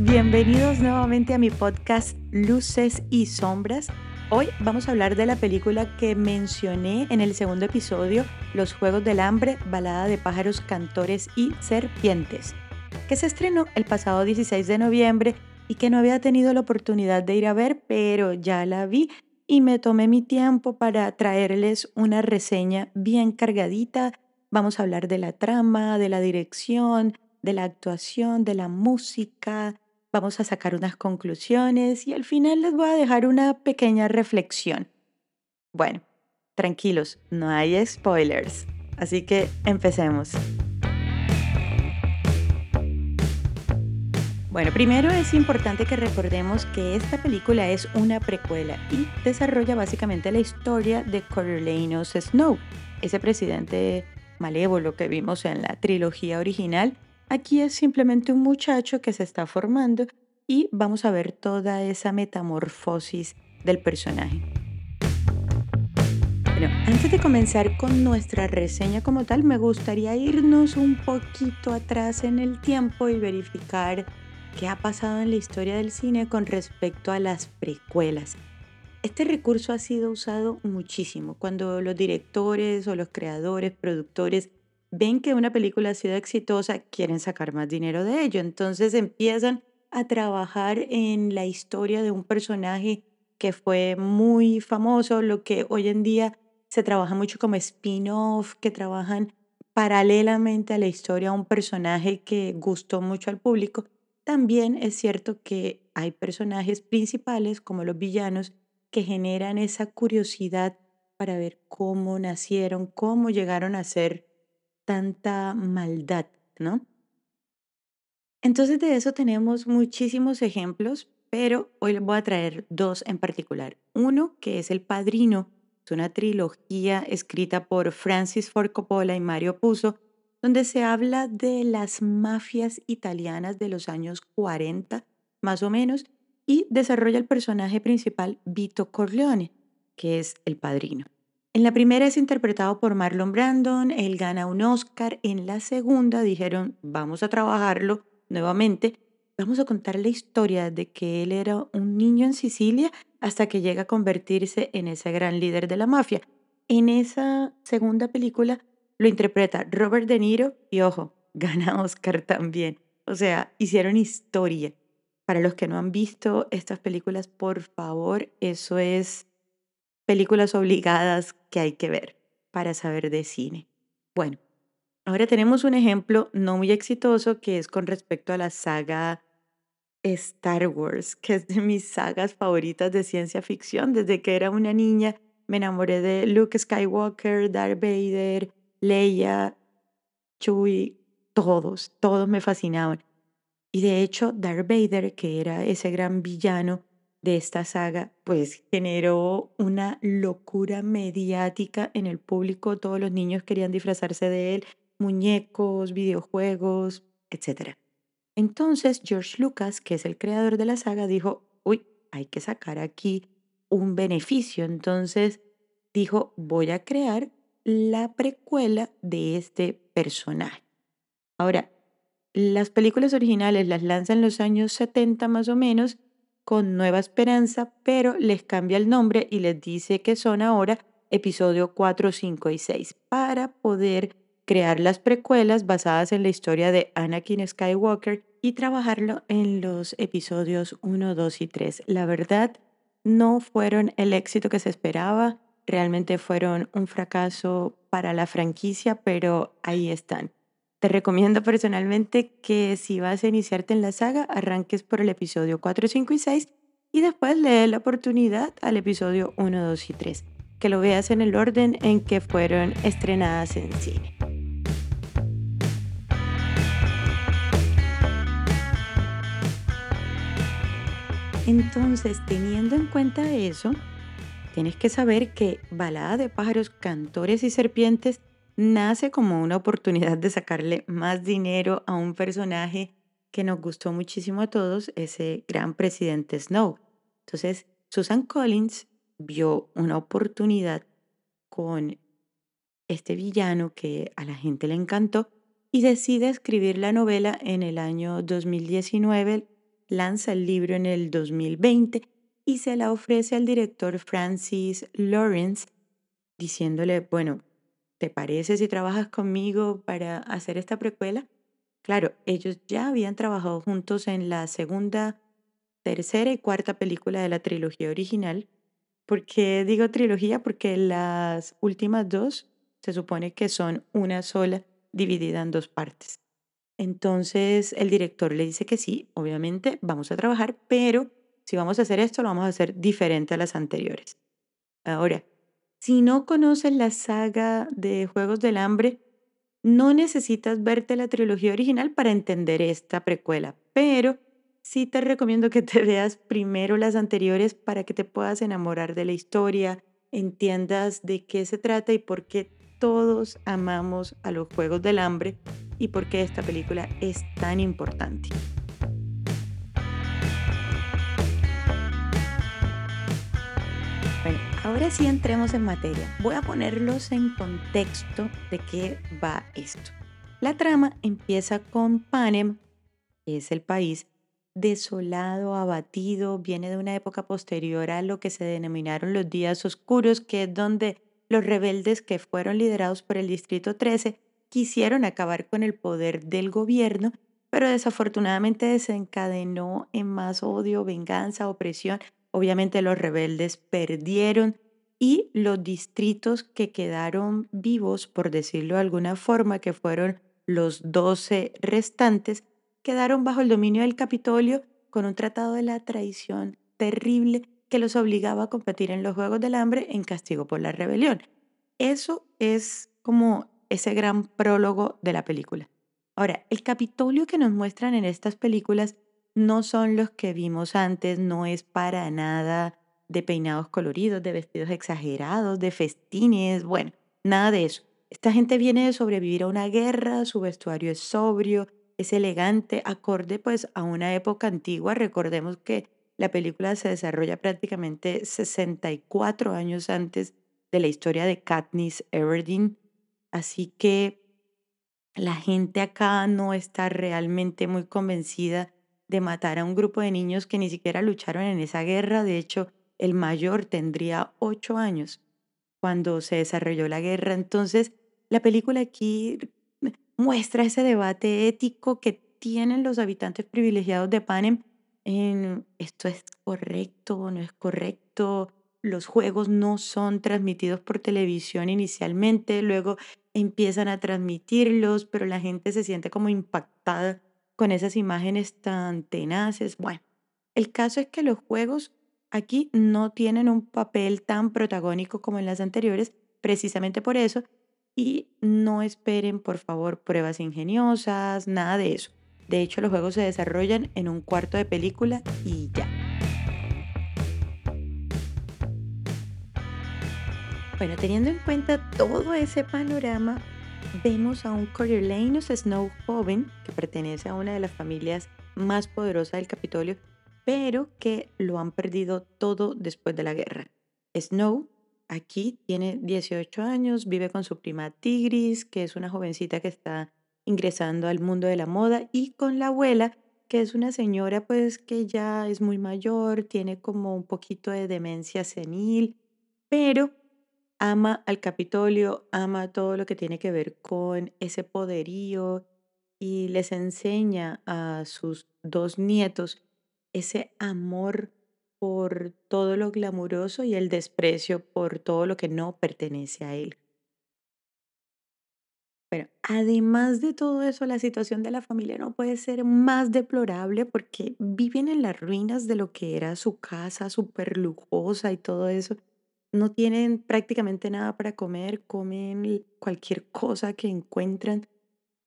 bienvenidos nuevamente a mi podcast Luces y Sombras. Hoy vamos a hablar de la película que mencioné en el segundo episodio, Los Juegos del Hambre, balada de pájaros, cantores y serpientes, que se estrenó el pasado 16 de noviembre y que no había tenido la oportunidad de ir a ver, pero ya la vi y me tomé mi tiempo para traerles una reseña bien cargadita. Vamos a hablar de la trama, de la dirección, de la actuación, de la música. Vamos a sacar unas conclusiones y al final les voy a dejar una pequeña reflexión. Bueno, tranquilos, no hay spoilers. Así que empecemos. Bueno, primero es importante que recordemos que esta película es una precuela y desarrolla básicamente la historia de Coriolanus Snow, ese presidente malévolo que vimos en la trilogía original. Aquí es simplemente un muchacho que se está formando y vamos a ver toda esa metamorfosis del personaje. Bueno, antes de comenzar con nuestra reseña como tal, me gustaría irnos un poquito atrás en el tiempo y verificar qué ha pasado en la historia del cine con respecto a las precuelas. Este recurso ha sido usado muchísimo cuando los directores o los creadores, productores ven que una película ha sido exitosa, quieren sacar más dinero de ello. Entonces empiezan a trabajar en la historia de un personaje que fue muy famoso, lo que hoy en día se trabaja mucho como spin-off, que trabajan paralelamente a la historia un personaje que gustó mucho al público también es cierto que hay personajes principales, como los villanos, que generan esa curiosidad para ver cómo nacieron, cómo llegaron a ser tanta maldad, ¿no? Entonces de eso tenemos muchísimos ejemplos, pero hoy les voy a traer dos en particular. Uno que es El Padrino, es una trilogía escrita por Francis Ford Coppola y Mario Puzo, donde se habla de las mafias italianas de los años 40, más o menos, y desarrolla el personaje principal Vito Corleone, que es el padrino. En la primera es interpretado por Marlon Brandon, él gana un Oscar, en la segunda dijeron, vamos a trabajarlo nuevamente, vamos a contar la historia de que él era un niño en Sicilia hasta que llega a convertirse en ese gran líder de la mafia. En esa segunda película lo interpreta Robert De Niro y ojo, gana Oscar también. O sea, hicieron historia. Para los que no han visto estas películas, por favor, eso es películas obligadas que hay que ver para saber de cine. Bueno, ahora tenemos un ejemplo no muy exitoso que es con respecto a la saga Star Wars, que es de mis sagas favoritas de ciencia ficción. Desde que era una niña me enamoré de Luke Skywalker, Darth Vader, Leia, Chewie, todos, todos me fascinaban. Y de hecho, Darth Vader, que era ese gran villano de esta saga, pues generó una locura mediática en el público. Todos los niños querían disfrazarse de él, muñecos, videojuegos, etc. Entonces, George Lucas, que es el creador de la saga, dijo, uy, hay que sacar aquí un beneficio. Entonces dijo, voy a crear la precuela de este personaje. Ahora, las películas originales las lanzan en los años 70 más o menos con Nueva Esperanza, pero les cambia el nombre y les dice que son ahora episodio 4, 5 y 6 para poder crear las precuelas basadas en la historia de Anakin Skywalker y trabajarlo en los episodios 1, 2 y 3. La verdad, no fueron el éxito que se esperaba realmente fueron un fracaso para la franquicia, pero ahí están. Te recomiendo personalmente que si vas a iniciarte en la saga, arranques por el episodio 4, 5 y 6 y después le des la oportunidad al episodio 1, 2 y 3, que lo veas en el orden en que fueron estrenadas en cine. Entonces, teniendo en cuenta eso, Tienes que saber que Balada de pájaros, cantores y serpientes nace como una oportunidad de sacarle más dinero a un personaje que nos gustó muchísimo a todos, ese gran presidente Snow. Entonces, Susan Collins vio una oportunidad con este villano que a la gente le encantó y decide escribir la novela en el año 2019 lanza el libro en el 2020 y se la ofrece al director Francis Lawrence diciéndole, bueno, ¿te parece si trabajas conmigo para hacer esta precuela? Claro, ellos ya habían trabajado juntos en la segunda, tercera y cuarta película de la trilogía original. ¿Por qué digo trilogía? Porque las últimas dos se supone que son una sola dividida en dos partes. Entonces el director le dice que sí, obviamente vamos a trabajar, pero si vamos a hacer esto, lo vamos a hacer diferente a las anteriores. Ahora, si no conoces la saga de Juegos del Hambre, no necesitas verte la trilogía original para entender esta precuela, pero sí te recomiendo que te veas primero las anteriores para que te puedas enamorar de la historia, entiendas de qué se trata y por qué todos amamos a los Juegos del Hambre y por qué esta película es tan importante. Ahora sí entremos en materia. Voy a ponerlos en contexto de qué va esto. La trama empieza con Panem, que es el país desolado, abatido, viene de una época posterior a lo que se denominaron los días oscuros, que es donde los rebeldes que fueron liderados por el Distrito 13 quisieron acabar con el poder del gobierno, pero desafortunadamente desencadenó en más odio, venganza, opresión Obviamente los rebeldes perdieron y los distritos que quedaron vivos, por decirlo de alguna forma, que fueron los 12 restantes, quedaron bajo el dominio del Capitolio con un tratado de la traición terrible que los obligaba a competir en los Juegos del Hambre en castigo por la rebelión. Eso es como ese gran prólogo de la película. Ahora, el Capitolio que nos muestran en estas películas no son los que vimos antes, no es para nada de peinados coloridos, de vestidos exagerados, de festines, bueno, nada de eso. Esta gente viene de sobrevivir a una guerra, su vestuario es sobrio, es elegante, acorde pues a una época antigua. Recordemos que la película se desarrolla prácticamente 64 años antes de la historia de Katniss Everdeen, así que la gente acá no está realmente muy convencida de matar a un grupo de niños que ni siquiera lucharon en esa guerra. De hecho, el mayor tendría ocho años cuando se desarrolló la guerra. Entonces, la película aquí muestra ese debate ético que tienen los habitantes privilegiados de Panem en esto es correcto o no es correcto. Los juegos no son transmitidos por televisión inicialmente, luego empiezan a transmitirlos, pero la gente se siente como impactada con esas imágenes tan tenaces. Bueno, el caso es que los juegos aquí no tienen un papel tan protagónico como en las anteriores, precisamente por eso, y no esperen, por favor, pruebas ingeniosas, nada de eso. De hecho, los juegos se desarrollan en un cuarto de película y ya. Bueno, teniendo en cuenta todo ese panorama, vemos a un Coriolanus Snow joven que pertenece a una de las familias más poderosas del Capitolio, pero que lo han perdido todo después de la guerra. Snow aquí tiene 18 años, vive con su prima Tigris, que es una jovencita que está ingresando al mundo de la moda, y con la abuela, que es una señora pues que ya es muy mayor, tiene como un poquito de demencia senil, pero ama al Capitolio, ama todo lo que tiene que ver con ese poderío y les enseña a sus dos nietos ese amor por todo lo glamuroso y el desprecio por todo lo que no pertenece a él. Pero además de todo eso, la situación de la familia no puede ser más deplorable porque viven en las ruinas de lo que era su casa súper lujosa y todo eso no tienen prácticamente nada para comer, comen cualquier cosa que encuentran.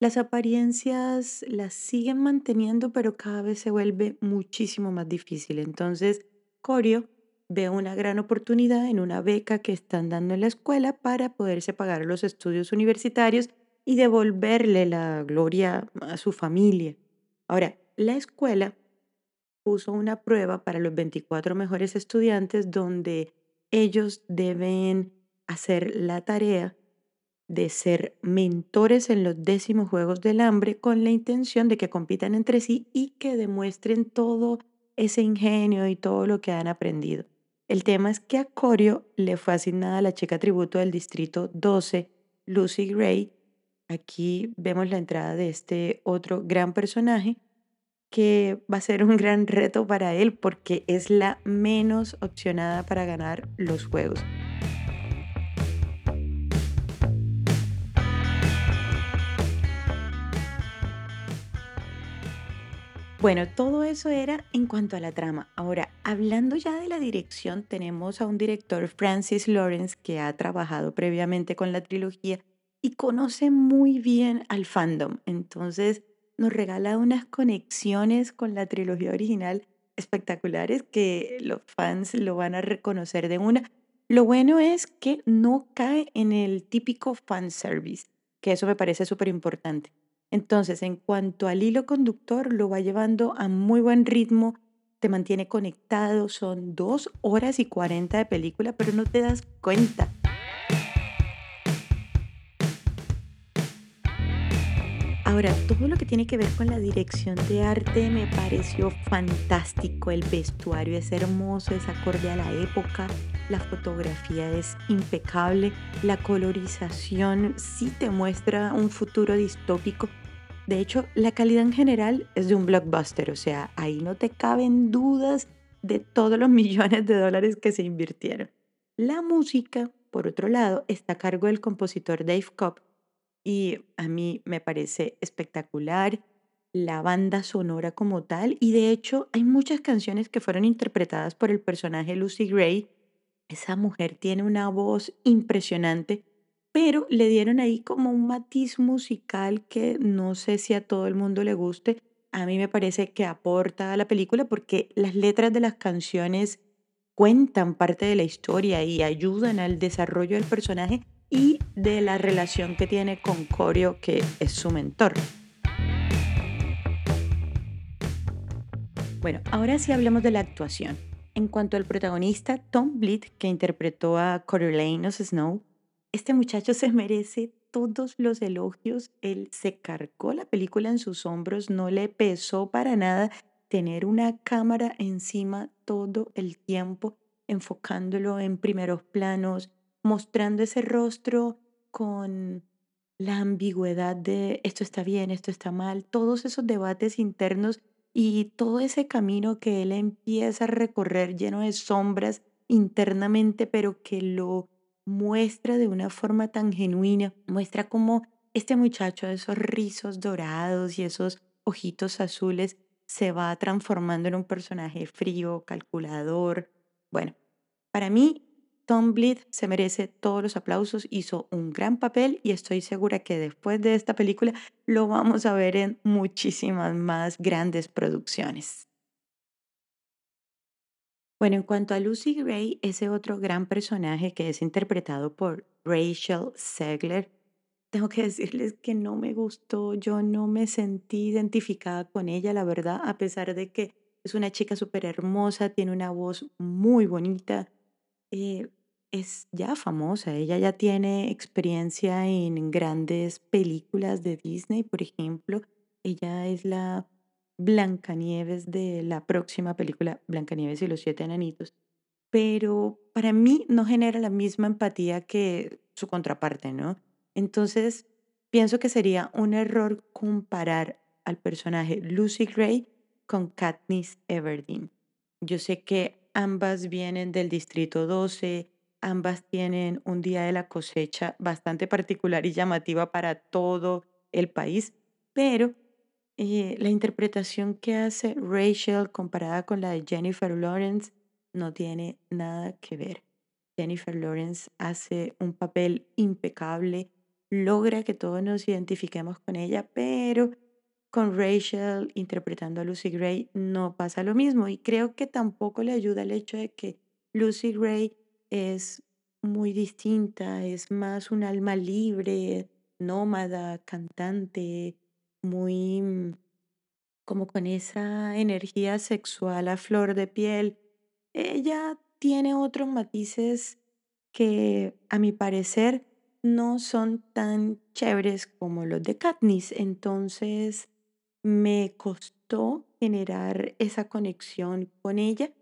Las apariencias las siguen manteniendo, pero cada vez se vuelve muchísimo más difícil. Entonces, Corio ve una gran oportunidad en una beca que están dando en la escuela para poderse pagar los estudios universitarios y devolverle la gloria a su familia. Ahora, la escuela puso una prueba para los 24 mejores estudiantes donde ellos deben hacer la tarea de ser mentores en los décimos Juegos del Hambre con la intención de que compitan entre sí y que demuestren todo ese ingenio y todo lo que han aprendido. El tema es que a Corio le fue asignada la chica tributo del distrito 12, Lucy Gray. Aquí vemos la entrada de este otro gran personaje que va a ser un gran reto para él porque es la menos opcionada para ganar los juegos. Bueno, todo eso era en cuanto a la trama. Ahora, hablando ya de la dirección, tenemos a un director, Francis Lawrence, que ha trabajado previamente con la trilogía y conoce muy bien al fandom. Entonces, nos regala unas conexiones con la trilogía original espectaculares que los fans lo van a reconocer de una. Lo bueno es que no cae en el típico fanservice, que eso me parece súper importante. Entonces, en cuanto al hilo conductor, lo va llevando a muy buen ritmo, te mantiene conectado, son dos horas y cuarenta de película, pero no te das cuenta. Ahora, todo lo que tiene que ver con la dirección de arte me pareció fantástico. El vestuario es hermoso, es acorde a la época, la fotografía es impecable, la colorización sí te muestra un futuro distópico. De hecho, la calidad en general es de un blockbuster, o sea, ahí no te caben dudas de todos los millones de dólares que se invirtieron. La música, por otro lado, está a cargo del compositor Dave Cobb y a mí me parece espectacular la banda sonora como tal y de hecho hay muchas canciones que fueron interpretadas por el personaje Lucy Gray. Esa mujer tiene una voz impresionante, pero le dieron ahí como un matiz musical que no sé si a todo el mundo le guste. A mí me parece que aporta a la película porque las letras de las canciones cuentan parte de la historia y ayudan al desarrollo del personaje y de la relación que tiene con Corio, que es su mentor. Bueno, ahora sí hablemos de la actuación. En cuanto al protagonista, Tom Blyth, que interpretó a Coriolanus Snow, este muchacho se merece todos los elogios. Él se cargó la película en sus hombros, no le pesó para nada tener una cámara encima todo el tiempo, enfocándolo en primeros planos, mostrando ese rostro con la ambigüedad de esto está bien, esto está mal, todos esos debates internos y todo ese camino que él empieza a recorrer lleno de sombras internamente, pero que lo muestra de una forma tan genuina, muestra cómo este muchacho, esos rizos dorados y esos ojitos azules, se va transformando en un personaje frío, calculador. Bueno, para mí Tom Blyth se merece todos los aplausos, hizo un gran papel y estoy segura que después de esta película lo vamos a ver en muchísimas más grandes producciones. Bueno, en cuanto a Lucy Gray, ese otro gran personaje que es interpretado por Rachel Segler, tengo que decirles que no me gustó, yo no me sentí identificada con ella, la verdad, a pesar de que es una chica súper hermosa, tiene una voz muy bonita, eh, es ya famosa, ella ya tiene experiencia en grandes películas de Disney, por ejemplo. Ella es la Blancanieves de la próxima película Blancanieves y los siete enanitos. Pero para mí no genera la misma empatía que su contraparte, ¿no? Entonces, pienso que sería un error comparar al personaje Lucy Gray con Katniss Everdeen. Yo sé que ambas vienen del Distrito 12, ambas tienen un día de la cosecha bastante particular y llamativa para todo el país, pero eh, la interpretación que hace Rachel comparada con la de Jennifer Lawrence no tiene nada que ver. Jennifer Lawrence hace un papel impecable, logra que todos nos identifiquemos con ella, pero con Rachel interpretando a Lucy Gray no pasa lo mismo y creo que tampoco le ayuda el hecho de que Lucy Gray es muy distinta, es más un alma libre, nómada, cantante, muy mm, como con esa energía sexual a flor de piel. Ella tiene otros matices que a mi parecer no son tan chéveres como los de Katniss. Entonces me costó generar esa conexión con ella,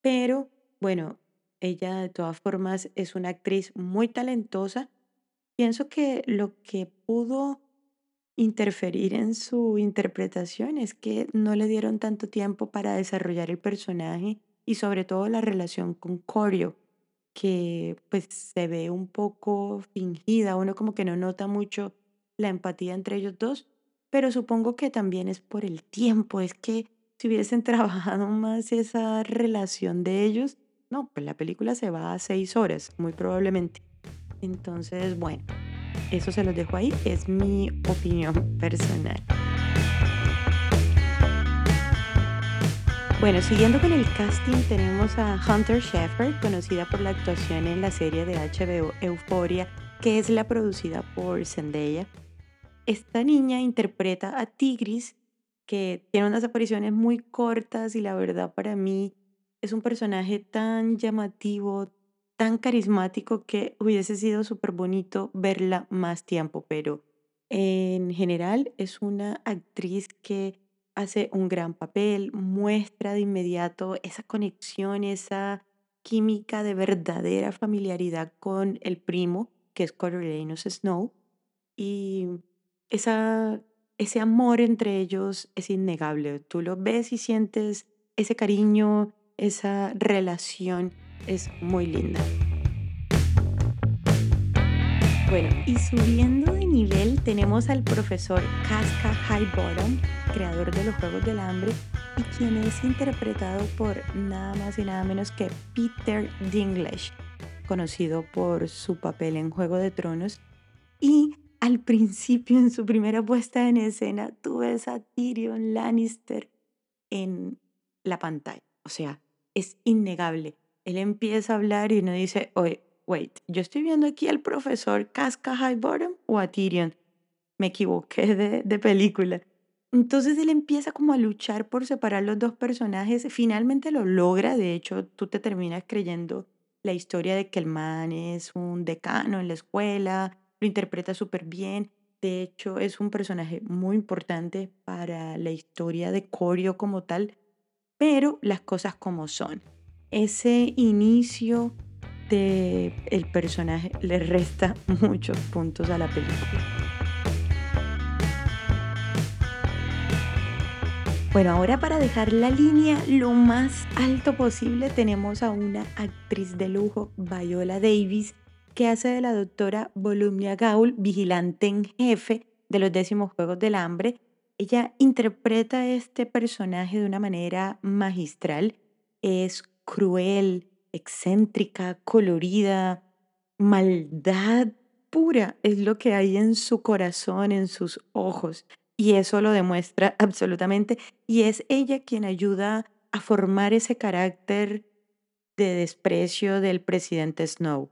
pero bueno, ella de todas formas es una actriz muy talentosa. Pienso que lo que pudo interferir en su interpretación es que no le dieron tanto tiempo para desarrollar el personaje y sobre todo la relación con Corio, que pues se ve un poco fingida, uno como que no nota mucho la empatía entre ellos dos, pero supongo que también es por el tiempo, es que si hubiesen trabajado más esa relación de ellos, no, pues la película se va a seis horas, muy probablemente. Entonces, bueno, eso se los dejo ahí, es mi opinión personal. Bueno, siguiendo con el casting, tenemos a Hunter Sheffer, conocida por la actuación en la serie de HBO Euphoria, que es la producida por Zendaya. Esta niña interpreta a Tigris, que tiene unas apariciones muy cortas y la verdad para mí es un personaje tan llamativo, tan carismático que hubiese sido súper bonito verla más tiempo, pero en general es una actriz que hace un gran papel, muestra de inmediato esa conexión, esa química de verdadera familiaridad con el primo, que es Coriolanus Snow, y esa, ese amor entre ellos es innegable. Tú lo ves y sientes ese cariño, esa relación es muy linda. Bueno, y subiendo de nivel tenemos al profesor Casca Highbottom, creador de los Juegos del Hambre, y quien es interpretado por nada más y nada menos que Peter Dinklage, conocido por su papel en Juego de Tronos. Y al principio, en su primera puesta en escena, tú ves a Tyrion Lannister en la pantalla. O sea, es innegable. Él empieza a hablar y uno dice, oye, wait, yo estoy viendo aquí al profesor Casca Highbottom o a Tyrion. Me equivoqué de, de película. Entonces él empieza como a luchar por separar los dos personajes. Finalmente lo logra. De hecho, tú te terminas creyendo la historia de que el man es un decano en la escuela. Lo interpreta súper bien. De hecho, es un personaje muy importante para la historia de Corio como tal pero las cosas como son. Ese inicio de el personaje le resta muchos puntos a la película. Bueno, ahora para dejar la línea lo más alto posible tenemos a una actriz de lujo, Viola Davis, que hace de la doctora Volumnia Gaul, vigilante en jefe de los décimos Juegos del Hambre, ella interpreta este personaje de una manera magistral. Es cruel, excéntrica, colorida, maldad pura es lo que hay en su corazón, en sus ojos. Y eso lo demuestra absolutamente. Y es ella quien ayuda a formar ese carácter de desprecio del presidente Snow.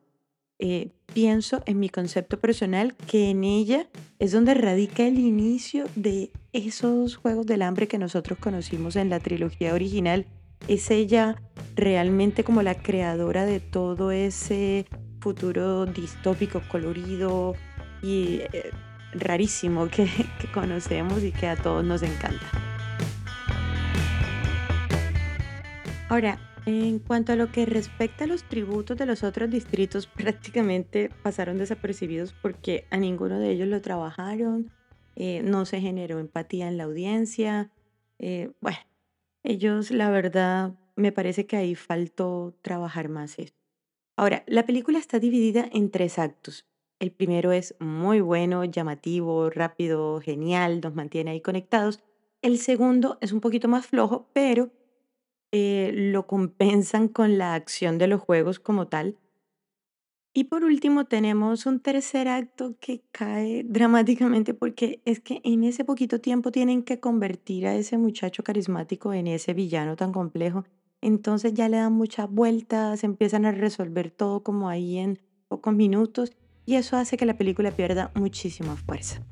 Eh, pienso en mi concepto personal que en ella es donde radica el inicio de esos Juegos del Hambre que nosotros conocimos en la trilogía original. Es ella realmente como la creadora de todo ese futuro distópico, colorido y eh, rarísimo que, que conocemos y que a todos nos encanta. Ahora, en cuanto a lo que respecta a los tributos de los otros distritos, prácticamente pasaron desapercibidos porque a ninguno de ellos lo trabajaron, eh, no se generó empatía en la audiencia. eh, bueno, ellos, la verdad, me parece que ahí faltó trabajar más eso. Ahora, la película está dividida en tres actos. El primero es muy bueno, llamativo, rápido, genial, nos mantiene ahí conectados. El segundo es un poquito más flojo, pero eh, lo compensan con la acción de los juegos como tal. Y por último tenemos un tercer acto que cae dramáticamente porque es que en ese poquito tiempo tienen que convertir a ese muchacho carismático en ese villano tan complejo. Entonces ya le dan muchas vueltas, empiezan a resolver todo como ahí en pocos minutos y eso hace que la película pierda muchísima fuerza.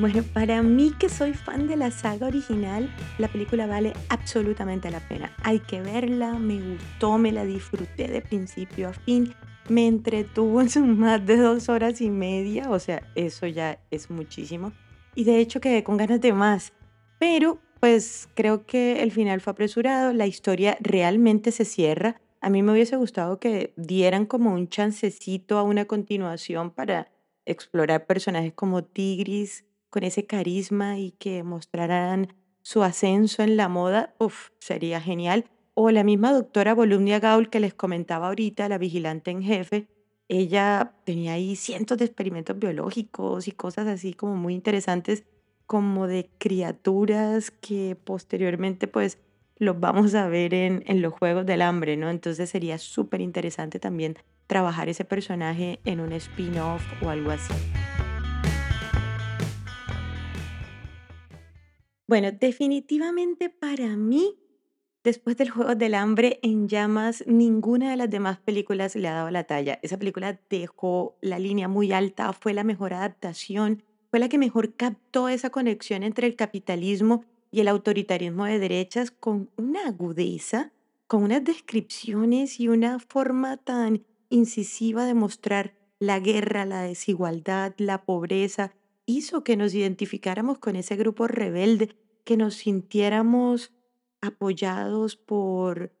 Bueno, para mí que soy fan de la saga original, la película vale absolutamente la pena. Hay que verla, me gustó, me la disfruté de principio a fin, me entretuvo en sus más de dos horas y media, o sea, eso ya es muchísimo. Y de hecho quedé con ganas de más. Pero pues creo que el final fue apresurado, la historia realmente se cierra. A mí me hubiese gustado que dieran como un chancecito a una continuación para explorar personajes como Tigris, con ese carisma y que mostraran su ascenso en la moda, uf, sería genial. O la misma doctora Volumnia Gaul que les comentaba ahorita, la vigilante en jefe, ella tenía ahí cientos de experimentos biológicos y cosas así como muy interesantes, como de criaturas que posteriormente pues los vamos a ver en, en los Juegos del Hambre, ¿no? Entonces sería súper interesante también trabajar ese personaje en un spin-off o algo así. Bueno, definitivamente para mí, después del Juego del Hambre en llamas, ninguna de las demás películas le ha dado la talla. Esa película dejó la línea muy alta, fue la mejor adaptación, fue la que mejor captó esa conexión entre el capitalismo y el autoritarismo de derechas con una agudeza, con unas descripciones y una forma tan incisiva de mostrar la guerra, la desigualdad, la pobreza, hizo que nos identificáramos con ese grupo rebelde, que nos sintiéramos apoyados por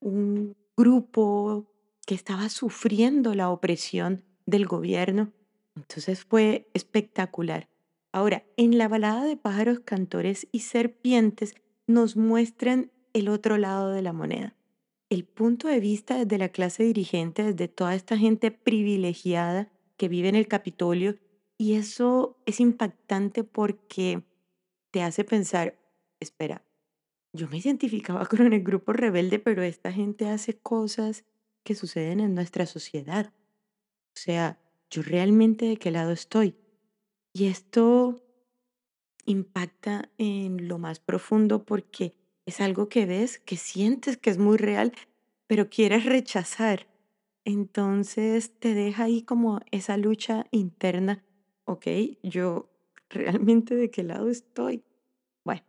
un grupo que estaba sufriendo la opresión del gobierno. Entonces fue espectacular. Ahora, en la balada de pájaros, cantores y serpientes nos muestran el otro lado de la moneda. El punto de vista desde la clase dirigente, desde toda esta gente privilegiada que vive en el Capitolio y eso es impactante porque te hace pensar, espera, yo me identificaba con el grupo rebelde, pero esta gente hace cosas que suceden en nuestra sociedad. O sea, yo realmente de qué lado estoy. Y esto impacta en lo más profundo porque es algo que ves, que sientes que es muy real, pero quieres rechazar. Entonces te deja ahí como esa lucha interna Ok, yo realmente de qué lado estoy. Bueno,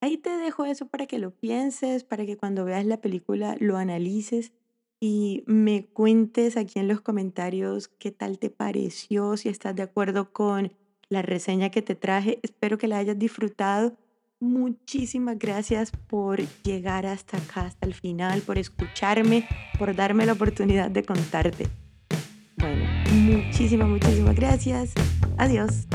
ahí te dejo eso para que lo pienses, para que cuando veas la película lo analices y me cuentes aquí en los comentarios qué tal te pareció, si estás de acuerdo con la reseña que te traje. Espero que la hayas disfrutado. Muchísimas gracias por llegar hasta acá, hasta el final, por escucharme, por darme la oportunidad de contarte. Bueno, muchísimas, muchísimas gracias. Adiós.